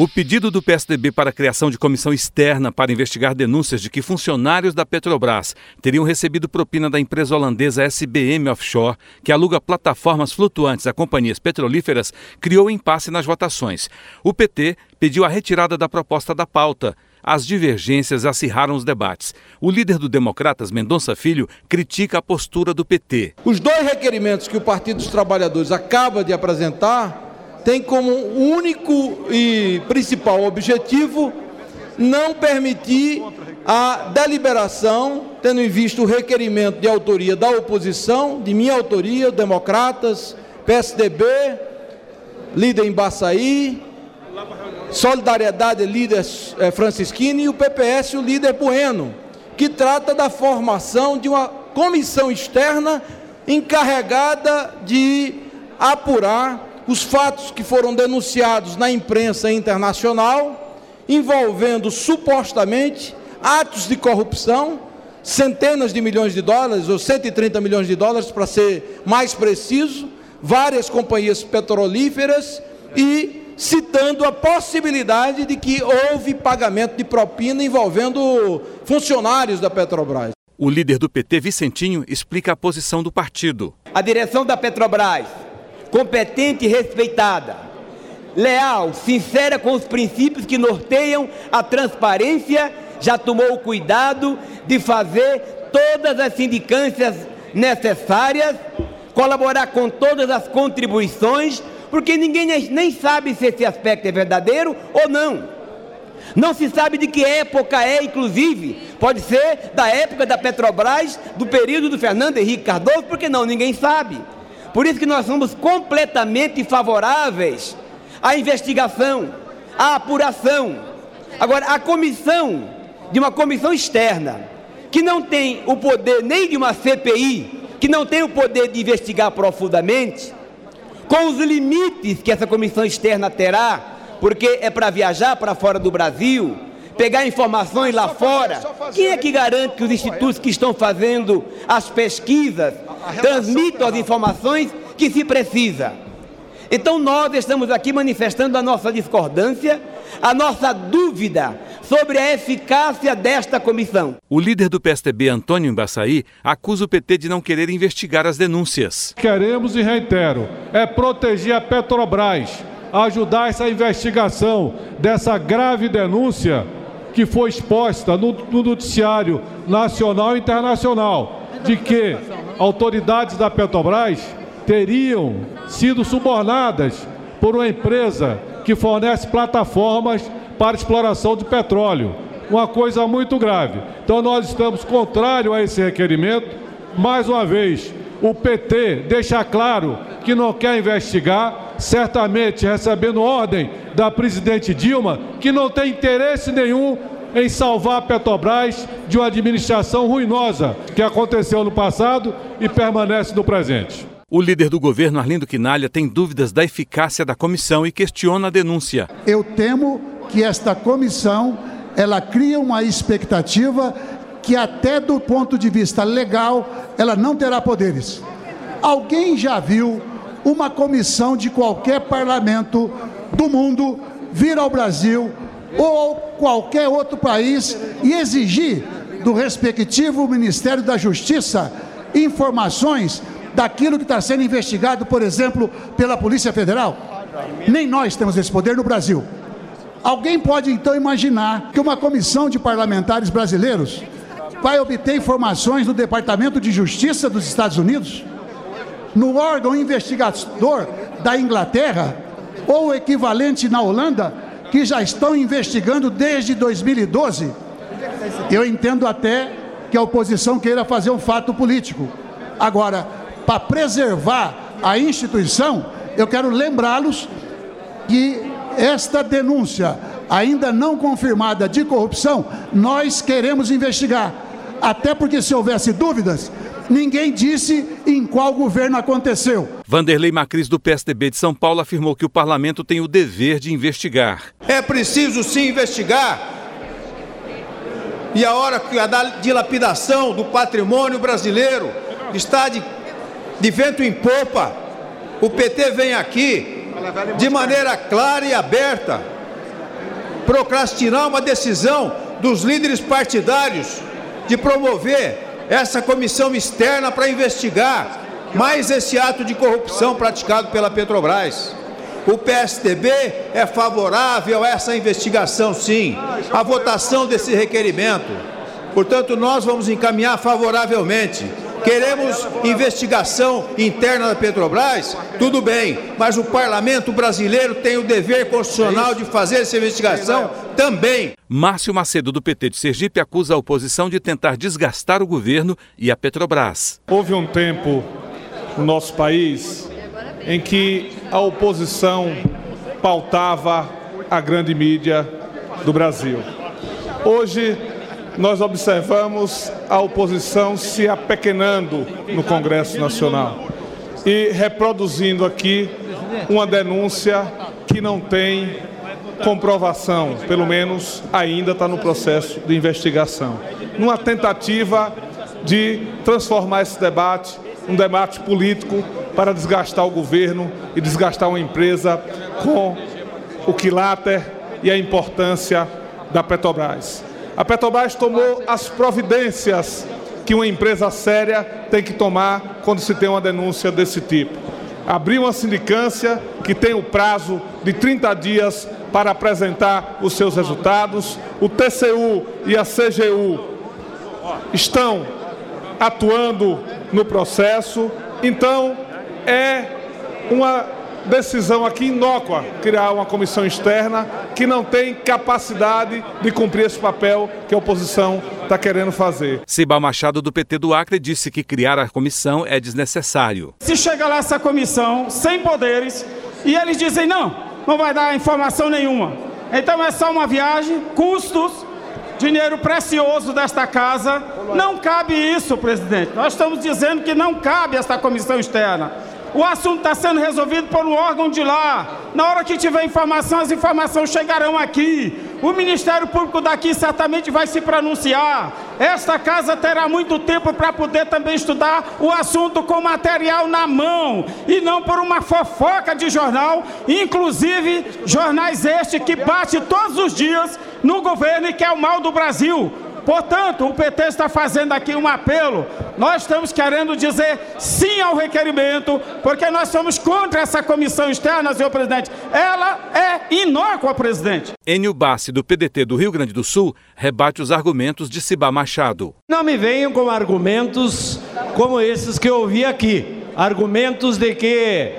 O pedido do PSDB para a criação de comissão externa para investigar denúncias de que funcionários da Petrobras teriam recebido propina da empresa holandesa SBM Offshore, que aluga plataformas flutuantes a companhias petrolíferas, criou impasse nas votações. O PT pediu a retirada da proposta da pauta. As divergências acirraram os debates. O líder do Democratas, Mendonça Filho, critica a postura do PT. Os dois requerimentos que o Partido dos Trabalhadores acaba de apresentar tem como único e principal objetivo não permitir a deliberação, tendo em vista o requerimento de autoria da oposição, de minha autoria, democratas, PSDB, líder Embaçaí, Solidariedade, líder é, Francisquini, e o PPS, o líder Bueno, que trata da formação de uma comissão externa encarregada de apurar os fatos que foram denunciados na imprensa internacional, envolvendo supostamente atos de corrupção, centenas de milhões de dólares, ou 130 milhões de dólares, para ser mais preciso, várias companhias petrolíferas e citando a possibilidade de que houve pagamento de propina envolvendo funcionários da Petrobras. O líder do PT, Vicentinho, explica a posição do partido. A direção da Petrobras competente e respeitada, leal, sincera com os princípios que norteiam a transparência, já tomou o cuidado de fazer todas as sindicâncias necessárias, colaborar com todas as contribuições, porque ninguém nem sabe se esse aspecto é verdadeiro ou não. Não se sabe de que época é, inclusive, pode ser da época da Petrobras, do período do Fernando Henrique Cardoso, porque não, ninguém sabe. Por isso que nós somos completamente favoráveis à investigação, à apuração. Agora, a comissão, de uma comissão externa, que não tem o poder nem de uma CPI, que não tem o poder de investigar profundamente, com os limites que essa comissão externa terá, porque é para viajar para fora do Brasil, pegar informações lá fora. Quem é que garante que os institutos que estão fazendo as pesquisas transmitam as informações que se precisa? Então nós estamos aqui manifestando a nossa discordância, a nossa dúvida sobre a eficácia desta comissão. O líder do PSDB, Antônio Embaçaí, acusa o PT de não querer investigar as denúncias. Queremos e reitero, é proteger a Petrobras, ajudar essa investigação dessa grave denúncia que foi exposta no, no noticiário nacional e internacional de que autoridades da Petrobras teriam sido subornadas por uma empresa que fornece plataformas para exploração de petróleo. Uma coisa muito grave. Então nós estamos contrários a esse requerimento. Mais uma vez, o PT deixa claro que não quer investigar, certamente recebendo ordem da presidente Dilma, que não tem interesse nenhum em salvar a Petrobras de uma administração ruinosa que aconteceu no passado e permanece no presente. O líder do governo, Arlindo Quinalha, tem dúvidas da eficácia da comissão e questiona a denúncia. Eu temo que esta comissão ela cria uma expectativa que até do ponto de vista legal ela não terá poderes. Alguém já viu uma comissão de qualquer parlamento do mundo vir ao Brasil ou qualquer outro país e exigir do respectivo Ministério da Justiça informações daquilo que está sendo investigado, por exemplo, pela Polícia Federal? Nem nós temos esse poder no Brasil. Alguém pode então imaginar que uma comissão de parlamentares brasileiros vai obter informações do Departamento de Justiça dos Estados Unidos? No órgão investigador da Inglaterra ou equivalente na Holanda, que já estão investigando desde 2012. Eu entendo até que a oposição queira fazer um fato político. Agora, para preservar a instituição, eu quero lembrá-los que esta denúncia, ainda não confirmada de corrupção, nós queremos investigar. Até porque, se houvesse dúvidas, ninguém disse em qual governo aconteceu. Vanderlei Macris, do PSDB de São Paulo, afirmou que o parlamento tem o dever de investigar. É preciso sim investigar. E a hora que a dilapidação do patrimônio brasileiro está de, de vento em popa, o PT vem aqui de maneira clara e aberta procrastinar uma decisão dos líderes partidários de promover essa comissão externa para investigar mais esse ato de corrupção praticado pela Petrobras. O PSDB é favorável a essa investigação, sim, a votação desse requerimento. Portanto, nós vamos encaminhar favoravelmente. Queremos investigação interna da Petrobras? Tudo bem, mas o parlamento brasileiro tem o dever constitucional de fazer essa investigação também. Márcio Macedo, do PT de Sergipe, acusa a oposição de tentar desgastar o governo e a Petrobras. Houve um tempo no nosso país em que a oposição pautava a grande mídia do Brasil. Hoje, nós observamos a oposição se apequenando no Congresso Nacional e reproduzindo aqui uma denúncia que não tem comprovação, pelo menos ainda está no processo de investigação. Numa tentativa de transformar esse debate um debate político para desgastar o governo e desgastar uma empresa com o quiláter e a importância da Petrobras. A Petrobras tomou as providências que uma empresa séria tem que tomar quando se tem uma denúncia desse tipo. Abriu uma sindicância que tem o prazo de 30 dias para apresentar os seus resultados. O TCU e a CGU estão atuando no processo. Então, é uma decisão aqui inócua criar uma comissão externa que não tem capacidade de cumprir esse papel que a oposição está querendo fazer. Ciba Machado, do PT do Acre, disse que criar a comissão é desnecessário. Se chega lá essa comissão sem poderes e eles dizem não, não vai dar informação nenhuma. Então é só uma viagem, custos dinheiro precioso desta casa. Não cabe isso, presidente. Nós estamos dizendo que não cabe esta comissão externa. O assunto está sendo resolvido por um órgão de lá. Na hora que tiver informação, as informações chegarão aqui. O Ministério Público daqui certamente vai se pronunciar. Esta casa terá muito tempo para poder também estudar o assunto com material na mão e não por uma fofoca de jornal, inclusive jornais este que bate todos os dias no governo e que é o mal do Brasil. Portanto, o PT está fazendo aqui um apelo. Nós estamos querendo dizer sim ao requerimento, porque nós somos contra essa comissão externa, senhor presidente. Ela é inócua, presidente. Enio Bassi, do PDT do Rio Grande do Sul, rebate os argumentos de Cibá Machado. Não me venham com argumentos como esses que eu ouvi aqui. Argumentos de que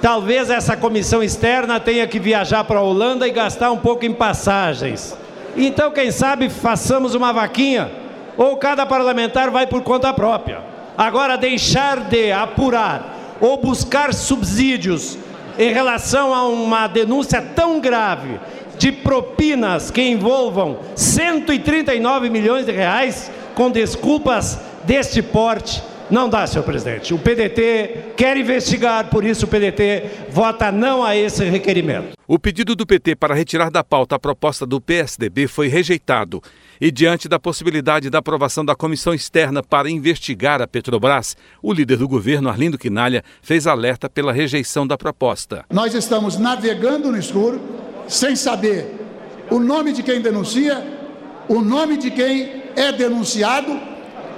talvez essa comissão externa tenha que viajar para a Holanda e gastar um pouco em passagens. Então, quem sabe, façamos uma vaquinha, ou cada parlamentar vai por conta própria. Agora, deixar de apurar ou buscar subsídios em relação a uma denúncia tão grave de propinas que envolvam 139 milhões de reais com desculpas deste porte não dá, senhor presidente. O PDT quer investigar, por isso o PDT vota não a esse requerimento. O pedido do PT para retirar da pauta a proposta do PSDB foi rejeitado. E diante da possibilidade da aprovação da comissão externa para investigar a Petrobras, o líder do governo, Arlindo Quinalha, fez alerta pela rejeição da proposta. Nós estamos navegando no escuro, sem saber o nome de quem denuncia, o nome de quem é denunciado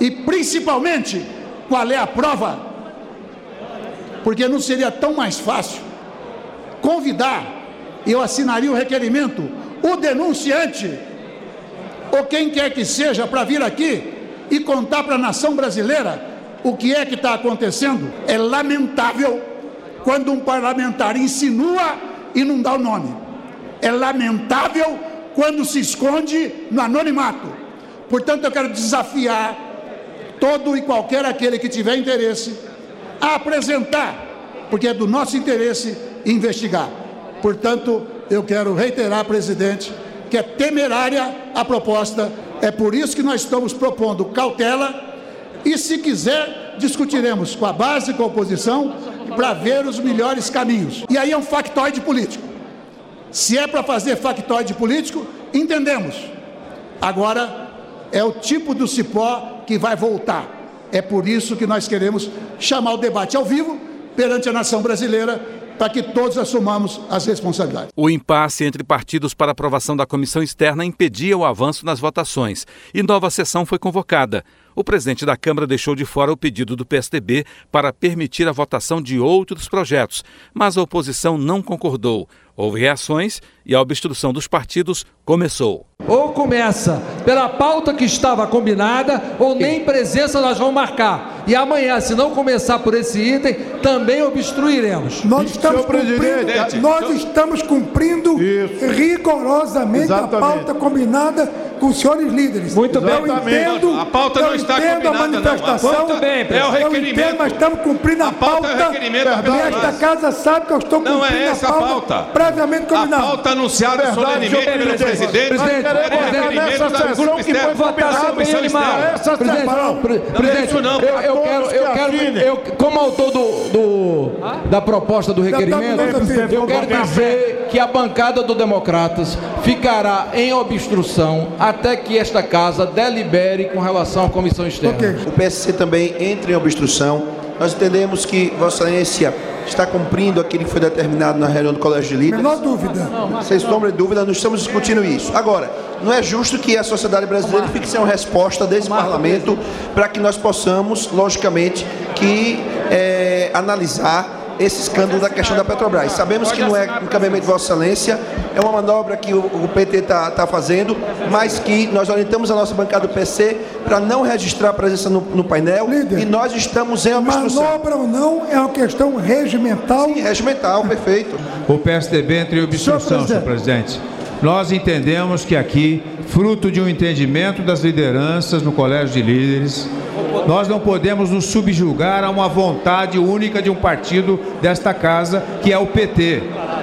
e, principalmente, qual é a prova? Porque não seria tão mais fácil convidar, eu assinaria o requerimento, o denunciante, ou quem quer que seja, para vir aqui e contar para a nação brasileira o que é que está acontecendo. É lamentável quando um parlamentar insinua e não dá o nome. É lamentável quando se esconde no anonimato. Portanto, eu quero desafiar todo e qualquer aquele que tiver interesse a apresentar, porque é do nosso interesse investigar. Portanto, eu quero reiterar, presidente, que é temerária a proposta, é por isso que nós estamos propondo cautela e, se quiser, discutiremos com a base, com a oposição, para ver os melhores caminhos. E aí é um factoide político. Se é para fazer factoide político, entendemos. Agora é o tipo do cipó que vai voltar. É por isso que nós queremos chamar o debate ao vivo perante a nação brasileira para que todos assumamos as responsabilidades. O impasse entre partidos para aprovação da comissão externa impedia o avanço nas votações e nova sessão foi convocada. O presidente da Câmara deixou de fora o pedido do PSDB para permitir a votação de outros projetos, mas a oposição não concordou. Houve reações e a obstrução dos partidos começou. Ou começa pela pauta que estava combinada, ou nem presença nós vamos marcar. E amanhã, se não começar por esse item, também obstruiremos. Nós estamos cumprindo, nós estamos cumprindo rigorosamente Exatamente. a pauta combinada com os senhores líderes. Muito bem. Eu entendo, a pauta não está entendo a manifestação. Não. Bem, é o requerimento. Eu entendo, mas estamos cumprindo a, a pauta. pauta é o requerimento e esta casa sabe que eu estou cumprindo não é essa a pauta, pauta. previamente combinada. A pauta anunciada Verdade, solenemente pelo presidente. Presidente, é nessa sessão que foi votada bem animal. Essa sessão. Presidente, não. Eu, eu quero, eu quero, eu, como autor do, do da proposta do requerimento, eu quero dizer que a bancada do Democratas ficará em obstrução até que esta casa delibere com relação à comissão externa. Okay. O PSC também entra em obstrução. Nós entendemos que Vossa Excelência está cumprindo aquilo que foi determinado na reunião do Colégio de Líderes. Menor dúvida. Sem sombra de dúvida, nós estamos discutindo isso. Agora, não é justo que a sociedade brasileira fique sem uma resposta desse parlamento para que nós possamos, logicamente, que é, analisar esse escândalo da questão da Petrobras. Sabemos que não é um cabimento de Vossa Excelência, é uma manobra que o, o PT está tá fazendo, mas que nós orientamos a nossa bancada do PC para não registrar a presença no, no painel Líder, e nós estamos em obstrução. Manobra ou não é uma questão regimental? Sim, regimental, perfeito. O PSDB entre em obstrução, senhor presidente. Senhor presidente. Nós entendemos que aqui, fruto de um entendimento das lideranças no Colégio de Líderes, nós não podemos nos subjugar a uma vontade única de um partido desta casa, que é o PT.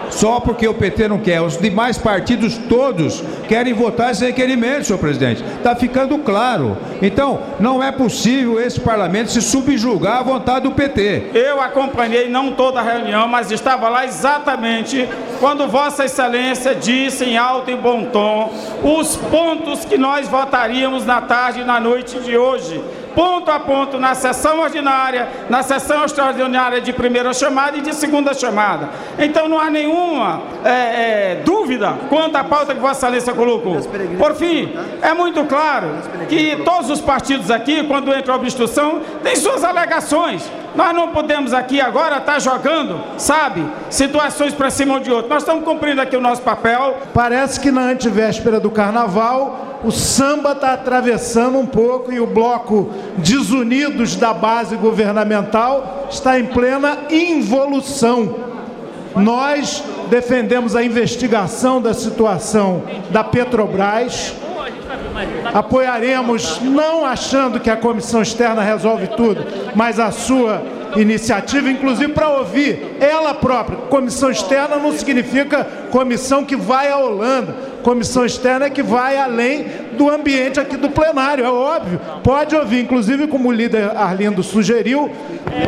Só porque o PT não quer. Os demais partidos todos querem votar esse requerimento, senhor presidente. Está ficando claro. Então, não é possível esse parlamento se subjugar à vontade do PT. Eu acompanhei não toda a reunião, mas estava lá exatamente quando Vossa Excelência disse em alto e bom tom os pontos que nós votaríamos na tarde e na noite de hoje ponto a ponto na sessão ordinária, na sessão extraordinária de primeira chamada e de segunda chamada. Então não há nenhuma é, é, dúvida quanto à pauta que Vossa Excelência colocou. Por fim, é muito claro que todos os partidos aqui, quando entra a obstrução, têm suas alegações. Nós não podemos aqui agora estar jogando, sabe, situações para cima de outro. Nós estamos cumprindo aqui o nosso papel. Parece que na antivéspera do carnaval, o samba está atravessando um pouco e o bloco desunidos da base governamental está em plena involução. Nós defendemos a investigação da situação da Petrobras Apoiaremos, não achando que a comissão externa resolve tudo, mas a sua iniciativa, inclusive para ouvir ela própria. Comissão externa não significa comissão que vai à Holanda. Comissão externa é que vai além do ambiente aqui do plenário, é óbvio. Pode ouvir, inclusive como o líder Arlindo sugeriu,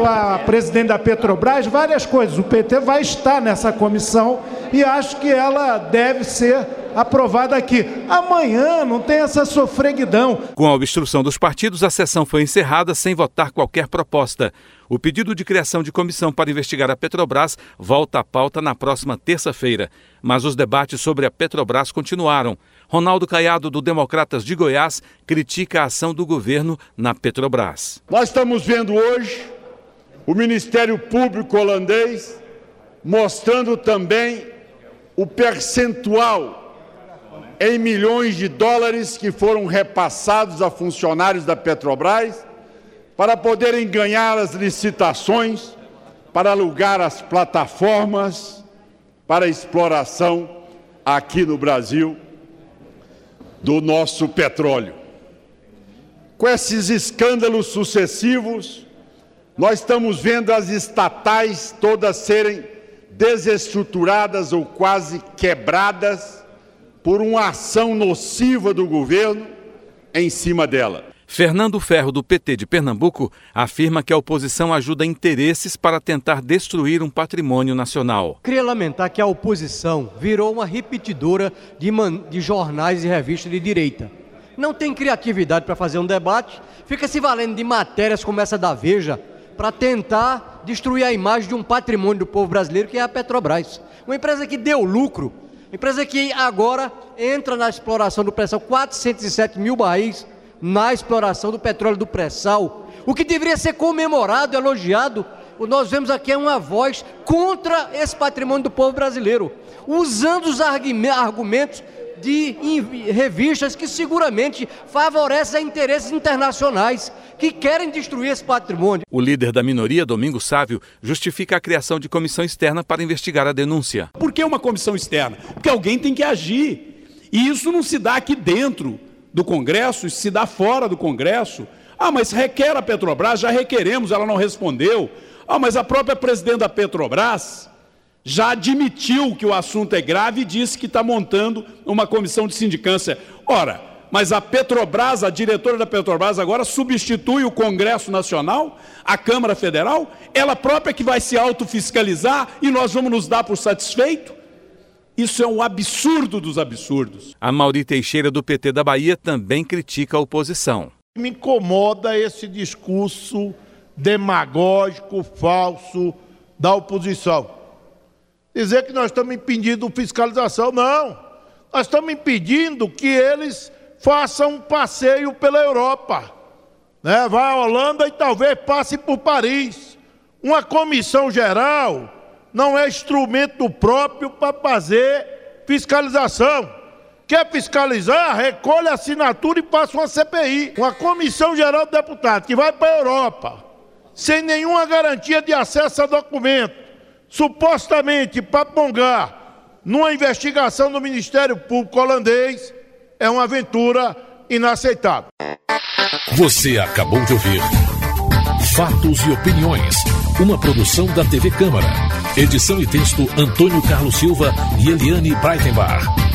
a presidente da Petrobras, várias coisas. O PT vai estar nessa comissão e acho que ela deve ser aprovada aqui. Amanhã não tem essa sofreguidão. Com a obstrução dos partidos, a sessão foi encerrada sem votar qualquer proposta. O pedido de criação de comissão para investigar a Petrobras volta à pauta na próxima terça-feira. Mas os debates sobre a Petrobras continuaram. Ronaldo Caiado, do Democratas de Goiás, critica a ação do governo na Petrobras. Nós estamos vendo hoje o Ministério Público holandês mostrando também o percentual em milhões de dólares que foram repassados a funcionários da Petrobras para poderem ganhar as licitações, para alugar as plataformas para exploração aqui no Brasil do nosso petróleo. Com esses escândalos sucessivos, nós estamos vendo as estatais todas serem desestruturadas ou quase quebradas por uma ação nociva do governo em cima dela. Fernando Ferro, do PT de Pernambuco, afirma que a oposição ajuda interesses para tentar destruir um patrimônio nacional. Queria lamentar que a oposição virou uma repetidora de, de jornais e revistas de direita. Não tem criatividade para fazer um debate, fica se valendo de matérias como essa da Veja para tentar destruir a imagem de um patrimônio do povo brasileiro que é a Petrobras. Uma empresa que deu lucro, empresa que agora entra na exploração do pré-sal, 407 mil barris na exploração do petróleo do pré-sal. O que deveria ser comemorado, elogiado, nós vemos aqui é uma voz contra esse patrimônio do povo brasileiro, usando os argumentos de revistas que seguramente favorecem interesses internacionais que querem destruir esse patrimônio. O líder da minoria, Domingo Sávio, justifica a criação de comissão externa para investigar a denúncia. Por que uma comissão externa? Porque alguém tem que agir. E isso não se dá aqui dentro do Congresso, isso se dá fora do Congresso. Ah, mas requer a Petrobras, já requeremos, ela não respondeu. Ah, mas a própria presidente da Petrobras já admitiu que o assunto é grave e disse que está montando uma comissão de sindicância. Ora, mas a Petrobras, a diretora da Petrobras agora substitui o Congresso Nacional, a Câmara Federal, ela própria que vai se autofiscalizar e nós vamos nos dar por satisfeito? Isso é um absurdo dos absurdos. A Mauri Teixeira, do PT da Bahia, também critica a oposição. Me incomoda esse discurso demagógico, falso da oposição dizer que nós estamos impedindo fiscalização. Não. Nós estamos impedindo que eles façam um passeio pela Europa. Né? Vai à Holanda e talvez passe por Paris. Uma comissão geral não é instrumento próprio para fazer fiscalização. Quer fiscalizar? Recolhe a assinatura e passa uma CPI. Uma comissão geral de deputados que vai para a Europa, sem nenhuma garantia de acesso a documento supostamente papongar numa investigação do Ministério Público holandês é uma aventura inaceitável. Você acabou de ouvir Fatos e Opiniões, uma produção da TV Câmara. Edição e texto Antônio Carlos Silva e Eliane Breitenbach.